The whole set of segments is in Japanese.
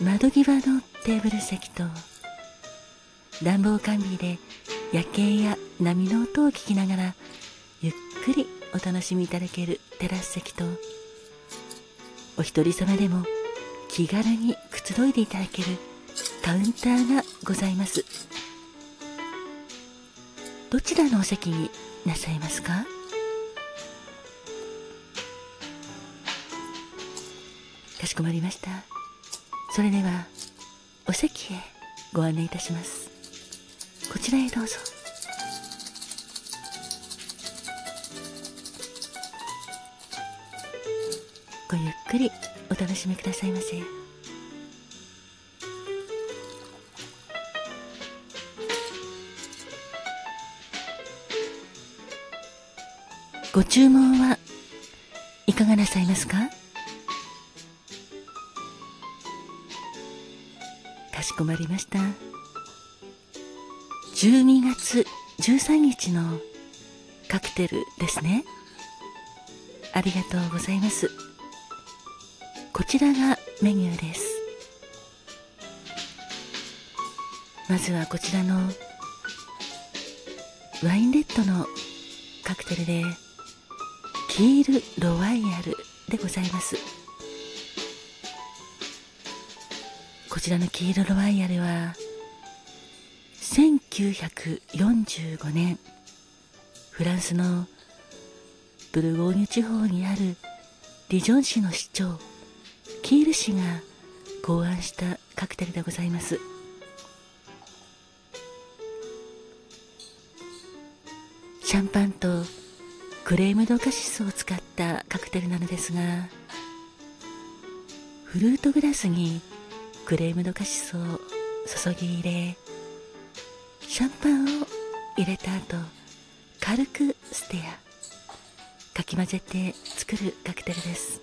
窓際のテーブル席と暖房完備で夜景や波の音を聞きながらゆっくりお楽しみいただけるテラス席とお一人様でも気軽にくつろいでいただけるカウンターがございます。どちらのお席になさいますか？かしこまりました。それではお席へご案内いたします。こちらへどうぞ。ごゆっくりお楽しみくださいませ。ご注文はいかがなさいますか？しこまりました。12月13日のカクテルですね。ありがとうございます。こちらがメニューです。まずはこちらのワインレッドのカクテルでキールロワイヤルでございます。こちらの黄色ロワイヤルは1945年フランスのブルゴーニュ地方にあるディジョン市の市長キール氏が考案したカクテルでございます。シャンパンとクレームドカシスを使ったカクテルなのですがフルートグラスにクレームのカシスを注ぎ入れシャンパンを入れた後軽くステア。かき混ぜて作るカクテルです。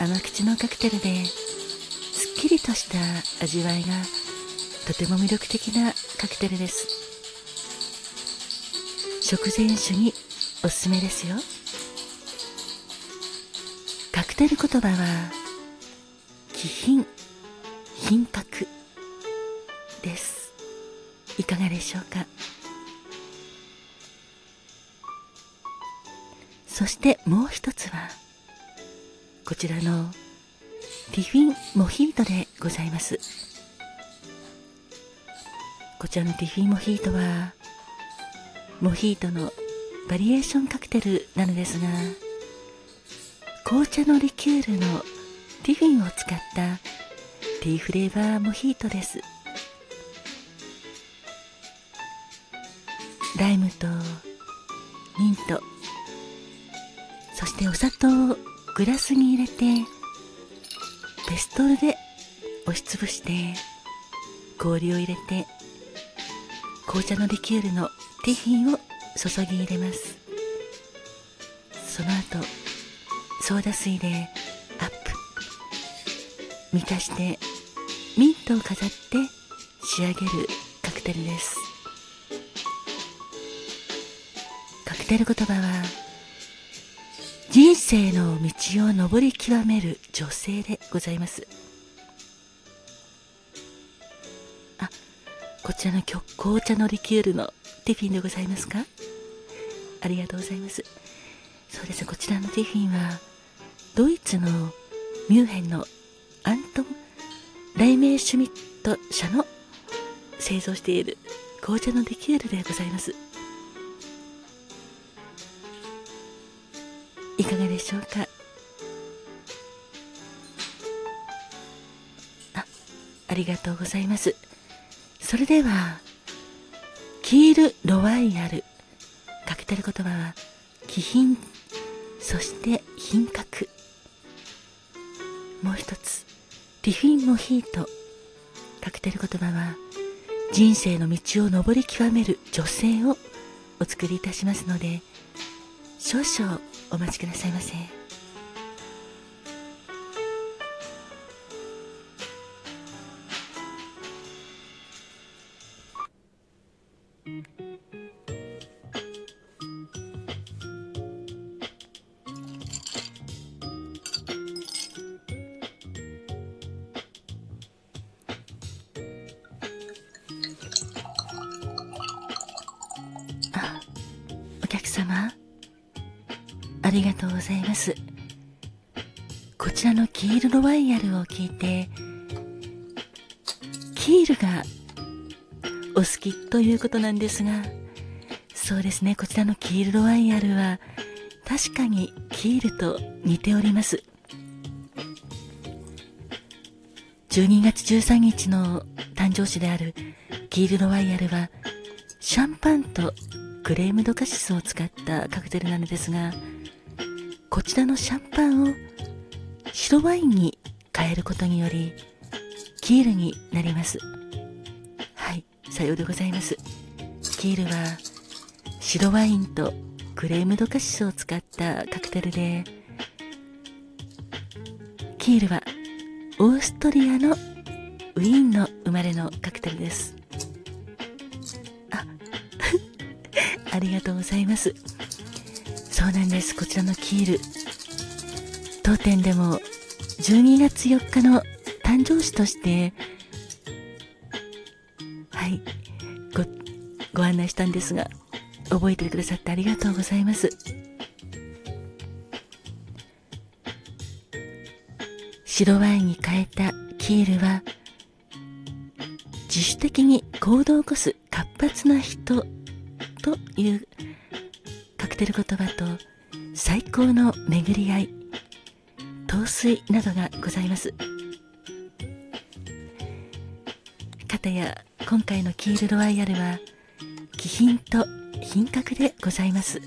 甘口のカクテルですっきりとした味わいがとても魅力的なカクテルです。食前酒におすすめですよ。カクテル言葉は気品品格です。いかがでしょうか？そしてもう一つはこちらのティフィンモヒートでございます。こちらのティフィンモヒートはモヒートのバリエーションカクテルなのですが紅茶のリキュールのティフィンを使ったティーフレーバーモヒートです。ライムとミント。そしてお砂糖をグラスに入れてペストルで押しつぶして氷を入れて紅茶のリキュールのティフィンを注ぎ入れます。その後ソーダ水でアップ。満たしてミントを飾って仕上げるカクテルです。カクテル言葉は人生の道を登り極める女性でございます。あこちらの紅茶のリキュールのティフィンでございますか？ありがとうございます。そうですこちらのティフィンはドイツのミュンヘンのアントン・ライメーシュミット社の製造している紅茶のリキュールでございます。いかがでしょうか？あありがとうございます。それではキール・ロワイヤル。かけてる言葉は気品そして品格もう一つリフィン・モヒートカクテル言葉は人生の道を登り極める女性をお作りいたしますので少々お待ちくださいませ。様ありがとうございます。こちらのキールロワイヤルを聞いてキールがお好きということなんですがそうですねこちらのキールロワイヤルは確かにキールと似ております。12月13日の誕生日であるキールロワイヤルはシャンパンとクレームドカシスを使ったカクテルなのですがこちらのシャンパンを白ワインに変えることによりキールになります。はいさようでございます。キールは白ワインとクレームドカシスを使ったカクテルでキールはオーストリアのウィーンの生まれのカクテルです。ありがとうございます。そうなんです。こちらのキール。当店でも12月4日の誕生日としてはい。ごご案内したんですが覚えてくださってありがとうございます。白ワインに変えたキールは自主的に行動を起こす活発な人というカクテル言葉と最高の巡り合い陶酔などがございます。かたや今回のキールロワイヤルは気品と品格でございます。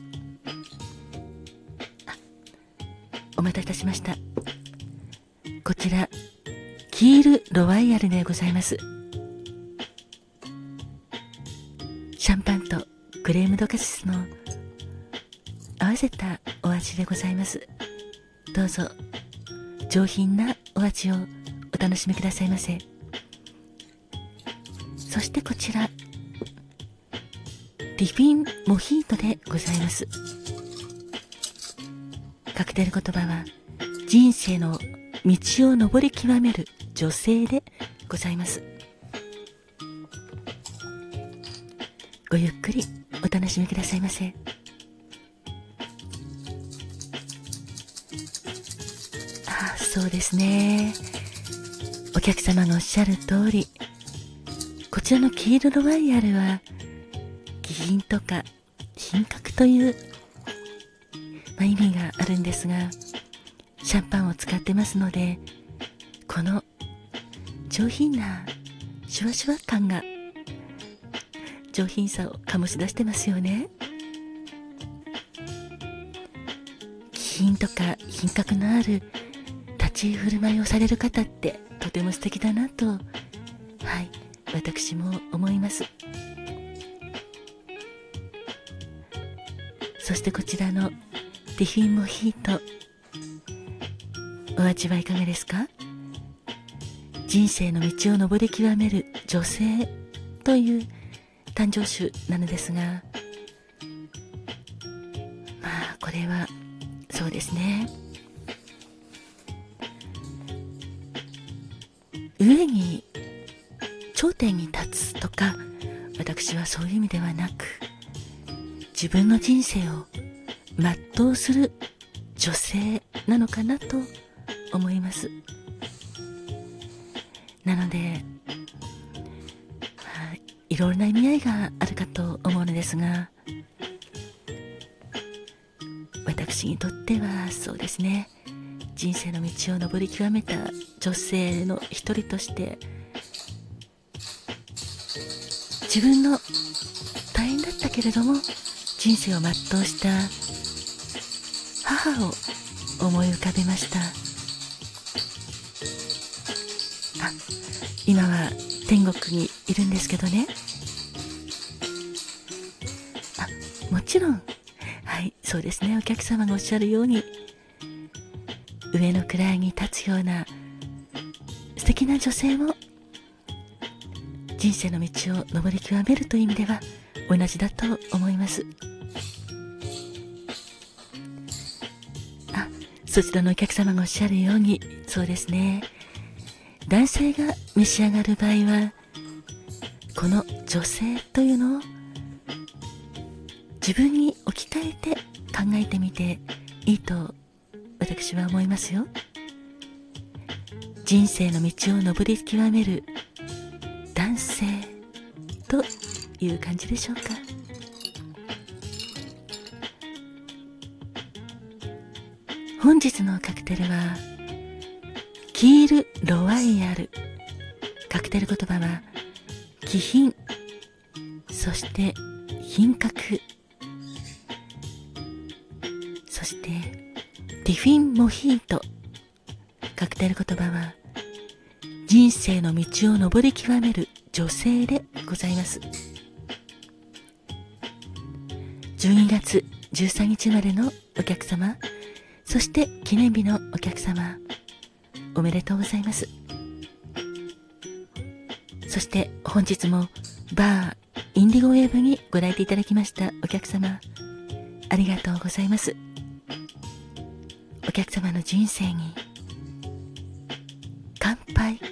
お待たせいたしました。こちらキールロワイヤルでございます。クレームドカシスの合わせたお味でございます。どうぞ上品なお味をお楽しみくださいませ。そしてこちらリフィンモヒートでございます。カクテル言葉は人生の道を登り極める女性でございます。ごゆっくり。お楽しみくださいませ。あそうですね。お客様がおっしゃる通り。こちらの黄色のワイヤルは気品とか品格という、まあ、意味があるんですがシャンパンを使ってますのでこの上品なシュワシュワ感が上品さを醸し出してますよね。気品とか品格のある立ち居振る舞いをされる方ってとても素敵だなと。はい私も思います。そしてこちらのティフィンモヒート。お味はいかがですか？人生の道を登り極める女性という誕生種なのですが。まあこれはそうですね。上に頂点に立つとか私はそういう意味ではなく自分の人生を全うする女性なのかなと思います。なのでろいろな意味合いがあるかと思うのですが私にとってはそうですね。人生の道を登り極めた女性の一人として自分の大変だったけれども人生を全うした母を思い浮かべました。あ今は天国にいるんですけどね。もちろん。はいそうですね。お客様がおっしゃるように上の位に立つような素敵な女性も人生の道を登り極めるという意味では同じだと思います。あそちらのお客様がおっしゃるようにそうですね。男性が召し上がる場合はこの女性というのを自分に置き換えて考えてみていいと私は思いますよ。人生の道を登り極める男性という感じでしょうか。本日のカクテルはキール・ロワイヤル。カクテル言葉は気品。そして品格。してティフィン・モヒート。カクテル言葉は人生の道を登り極める女性でございます。12月13日までのお客様そして記念日のお客様おめでとうございます。そして本日もバーインディゴウェーブにご来店いただきましたお客様ありがとうございます。お客様の人生に乾杯。